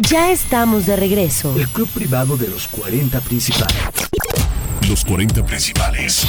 Ya estamos de regreso. El club privado de los 40 principales. Los 40 principales.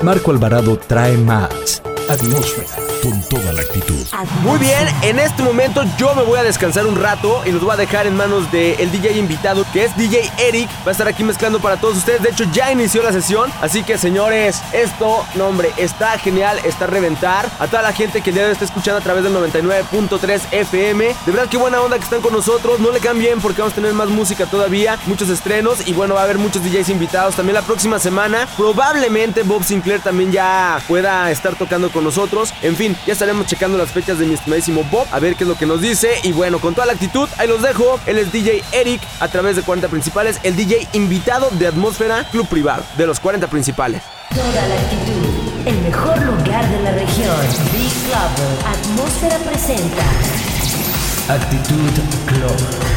Marco Alvarado trae más atmósfera con toda la actitud. Muy bien, en este momento yo me voy a descansar un rato y los voy a dejar en manos del DJ invitado, que es DJ Eric. Va a estar aquí mezclando para todos ustedes. De hecho, ya inició la sesión. Así que, señores, esto, no está genial, está a reventar. A toda la gente que el día de hoy está escuchando a través del 99.3 FM. De verdad, qué buena onda que están con nosotros. No le cambien porque vamos a tener más música todavía, muchos estrenos y bueno, va a haber muchos DJs invitados también la próxima semana. Probablemente Bob Sinclair también ya pueda estar tocando con nosotros. En fin, ya estaremos checando las fechas de mi estimadísimo Bob, a ver qué es lo que nos dice. Y bueno, con toda la actitud, ahí los dejo. Él es DJ Eric a través de 40 principales, el DJ invitado de Atmósfera Club Privado, de los 40 principales. Toda la actitud, el mejor lugar de la región. Big Club, Atmósfera presenta. Actitud Club.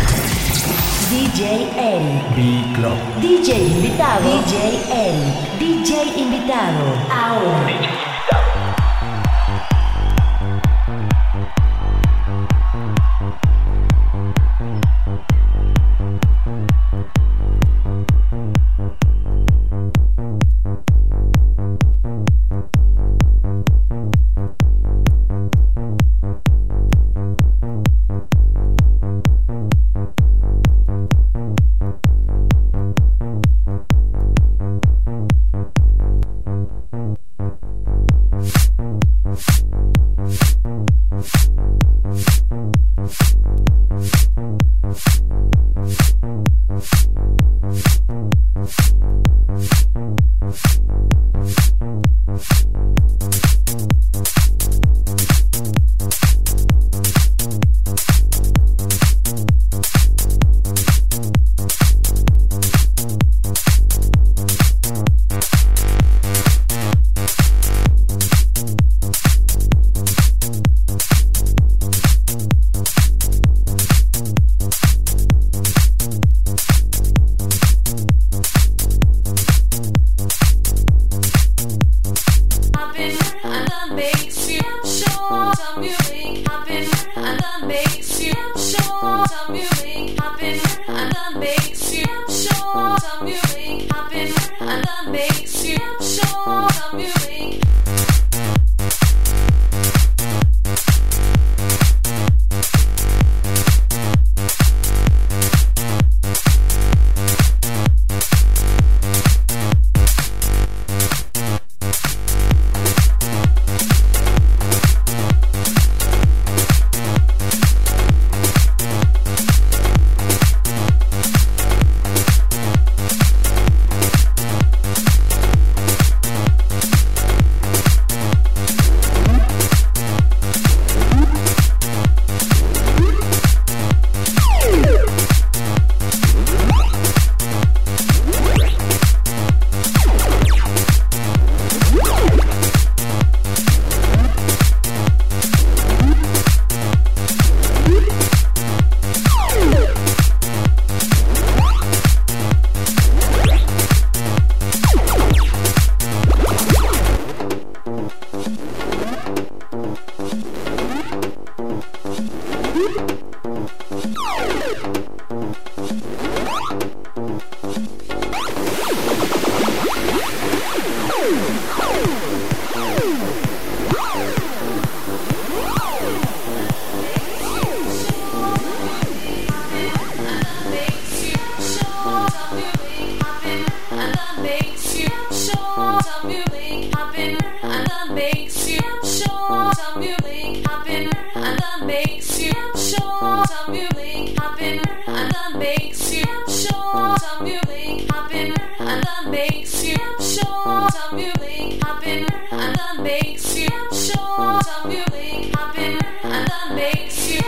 DJ Eric. Big Club. DJ invitado. DJ Eric. DJ invitado. Ahora. makes you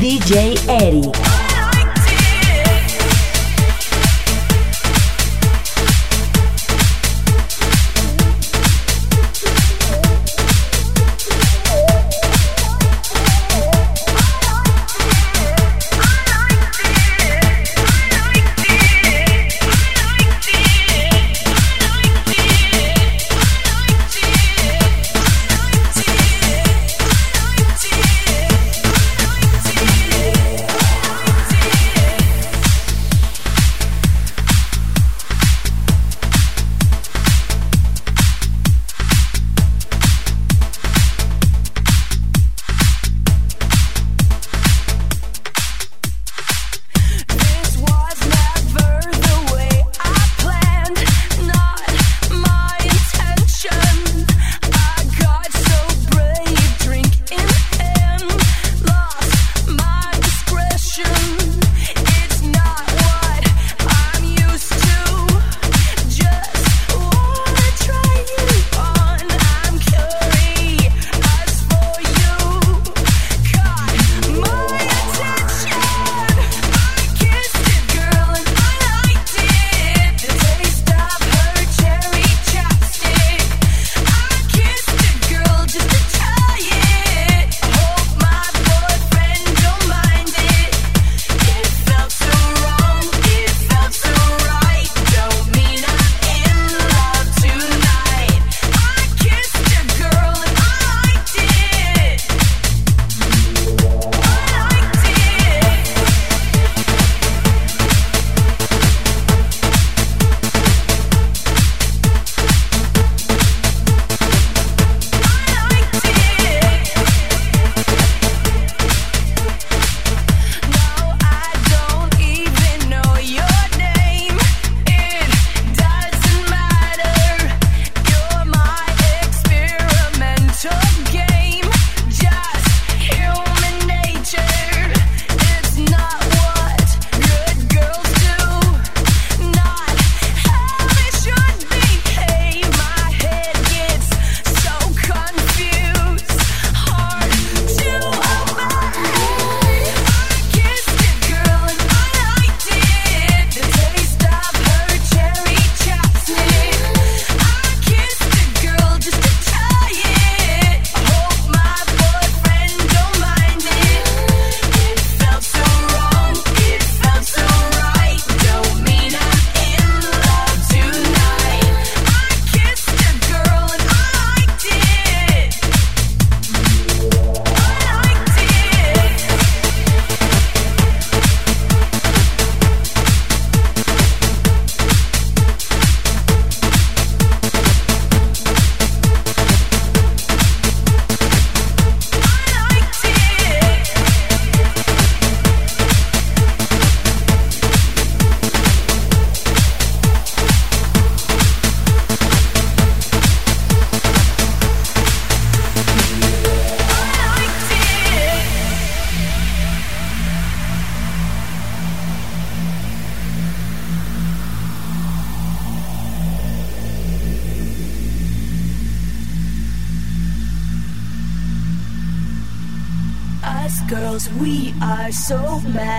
DJ Eric.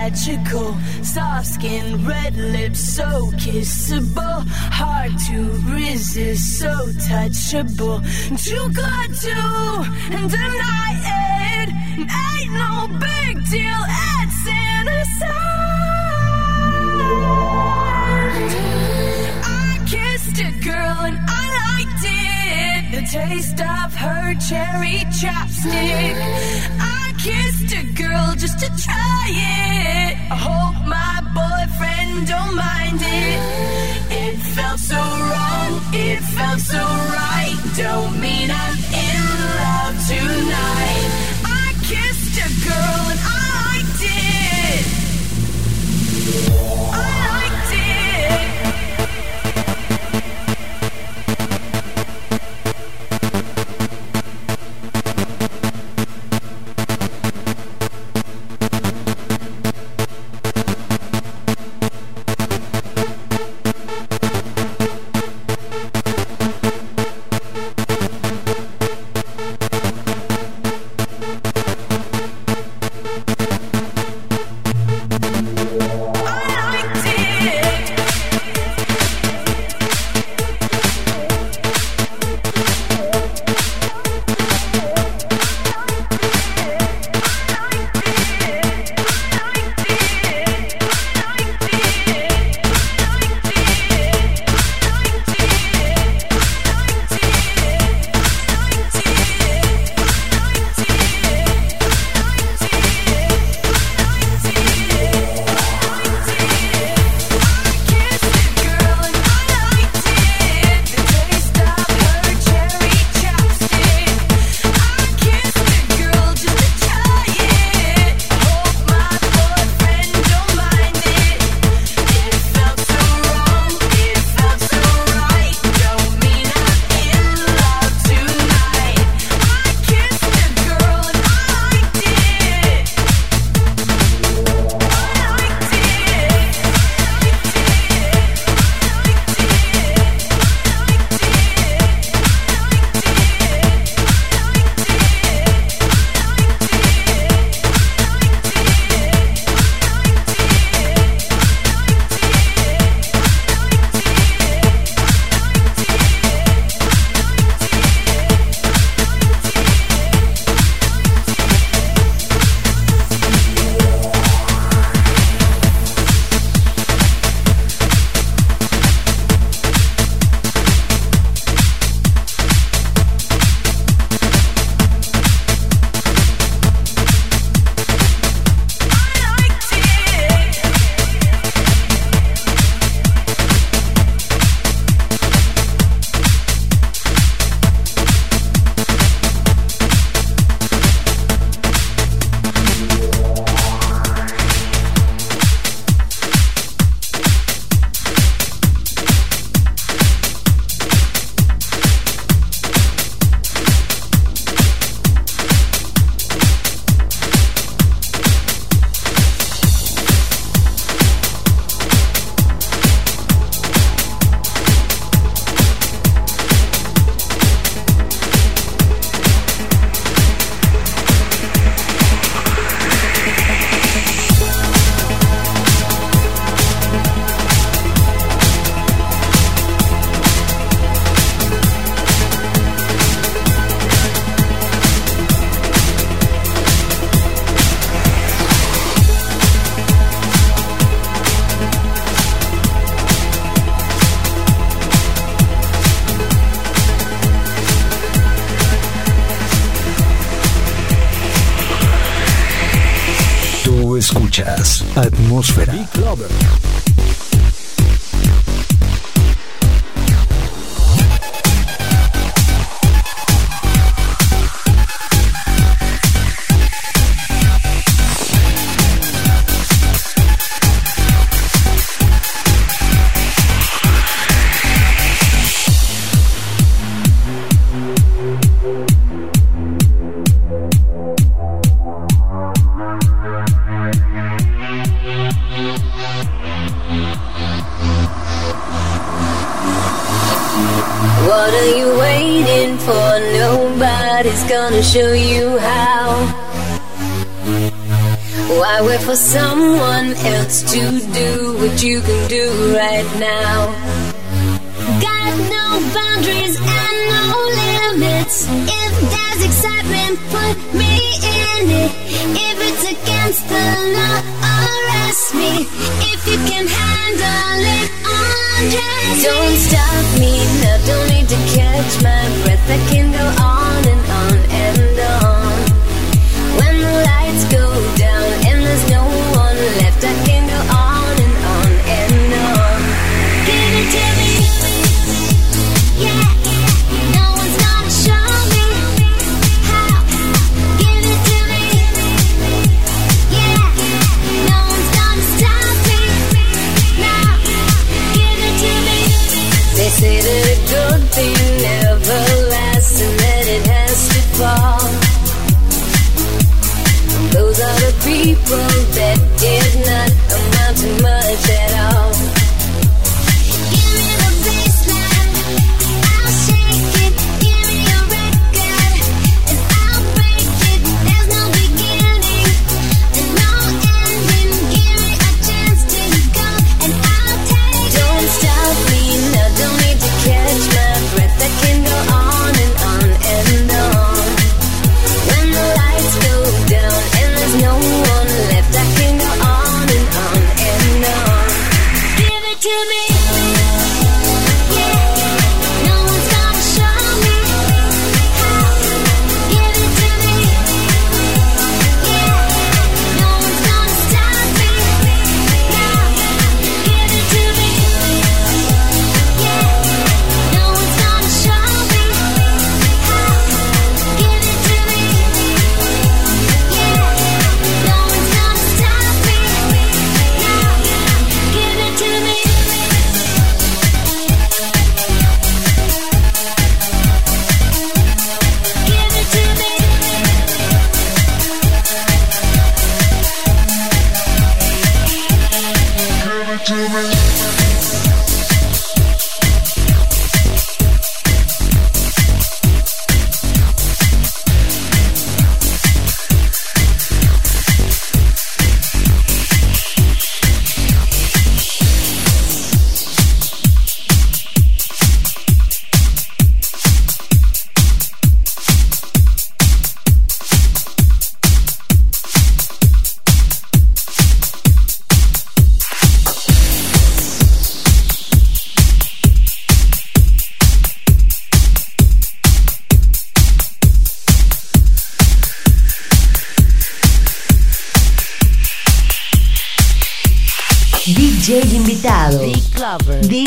Magical. Soft skin, red lips, so kissable. Hard to resist, so touchable. Too good to deny it. Ain't no big deal, at it's innocent. I kissed a girl and I liked it. The taste of her cherry chapstick. I kissed a girl just to try it. I hope my boyfriend don't mind it. It felt so wrong, it felt so right. Don't mean I'm in love tonight. Atmósfera. you can do right now. Got no boundaries and no limits. If there's excitement, put me in it. If it's against the law, arrest me. If you can handle it, undress me. Don't stop me now, don't need to catch my breath.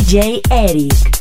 J. Eddy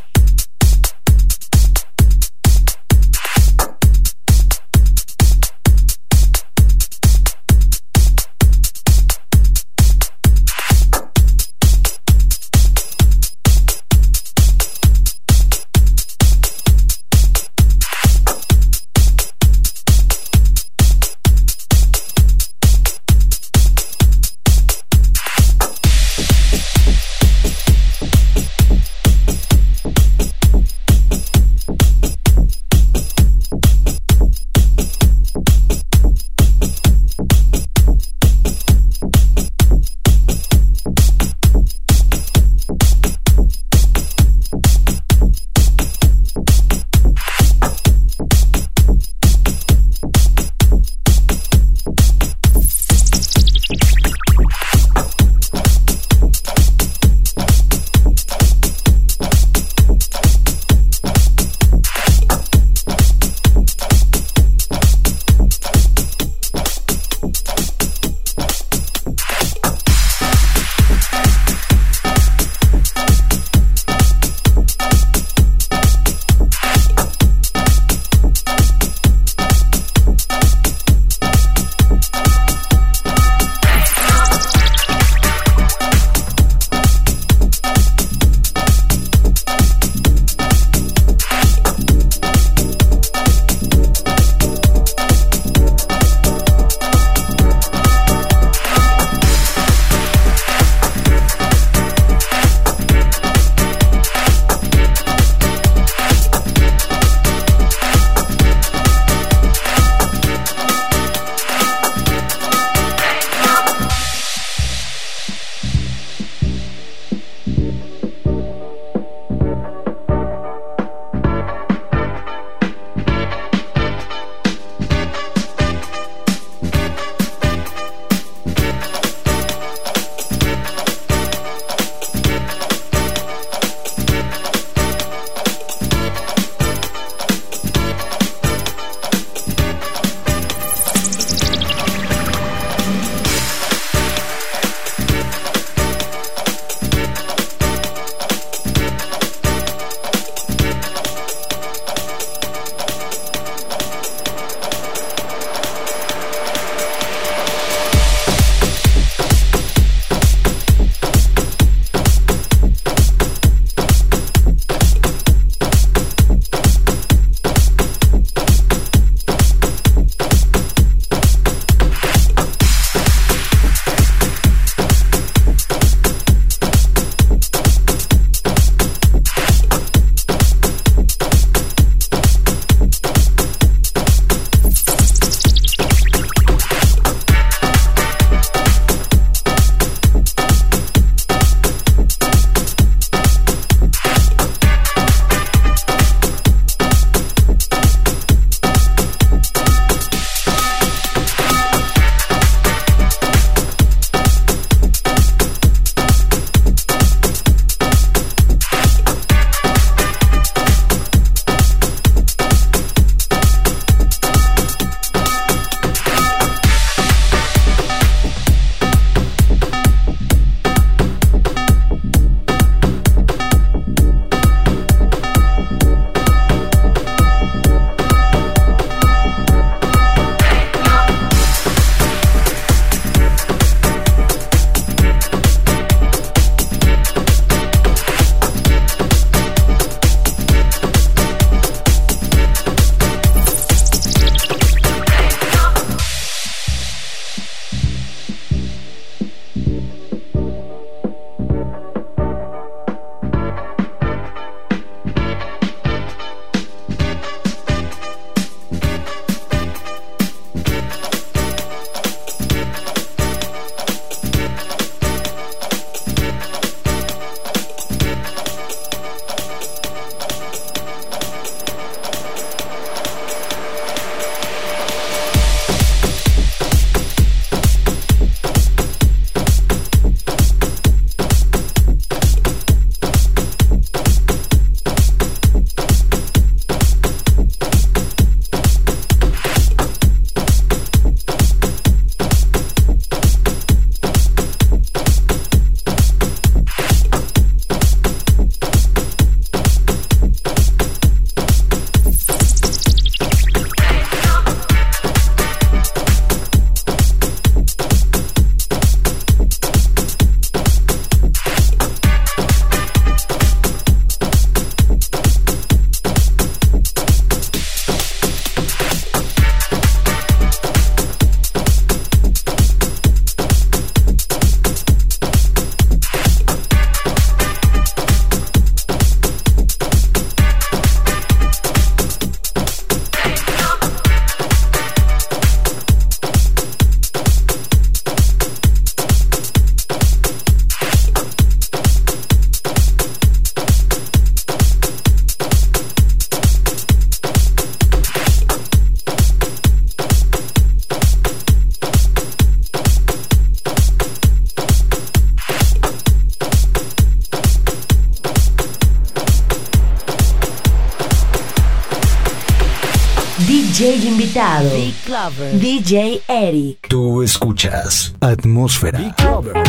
DJ Eric. Tú escuchas Atmósfera. Big Lover.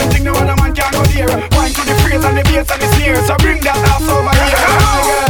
and thing no other man can go near. Wine to the phrase and the bass and the snare, so bring that ass over here.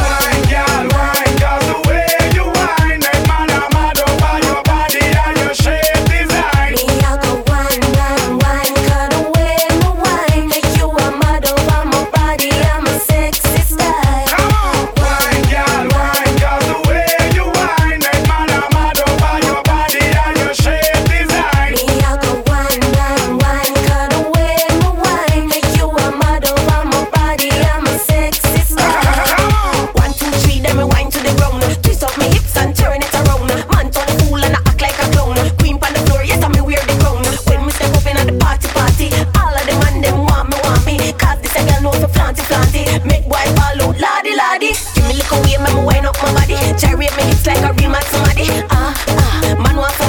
like a real mad somebody. Ah, ah, man want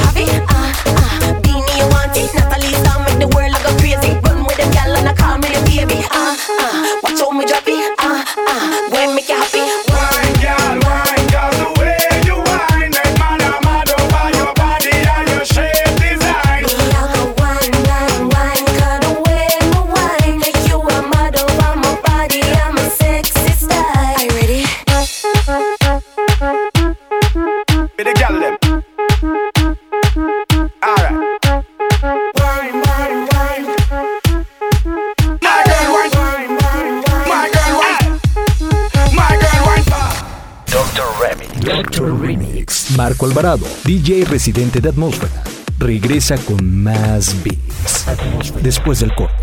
Alvarado, DJ residente de Atmósfera, regresa con más beats después del corte.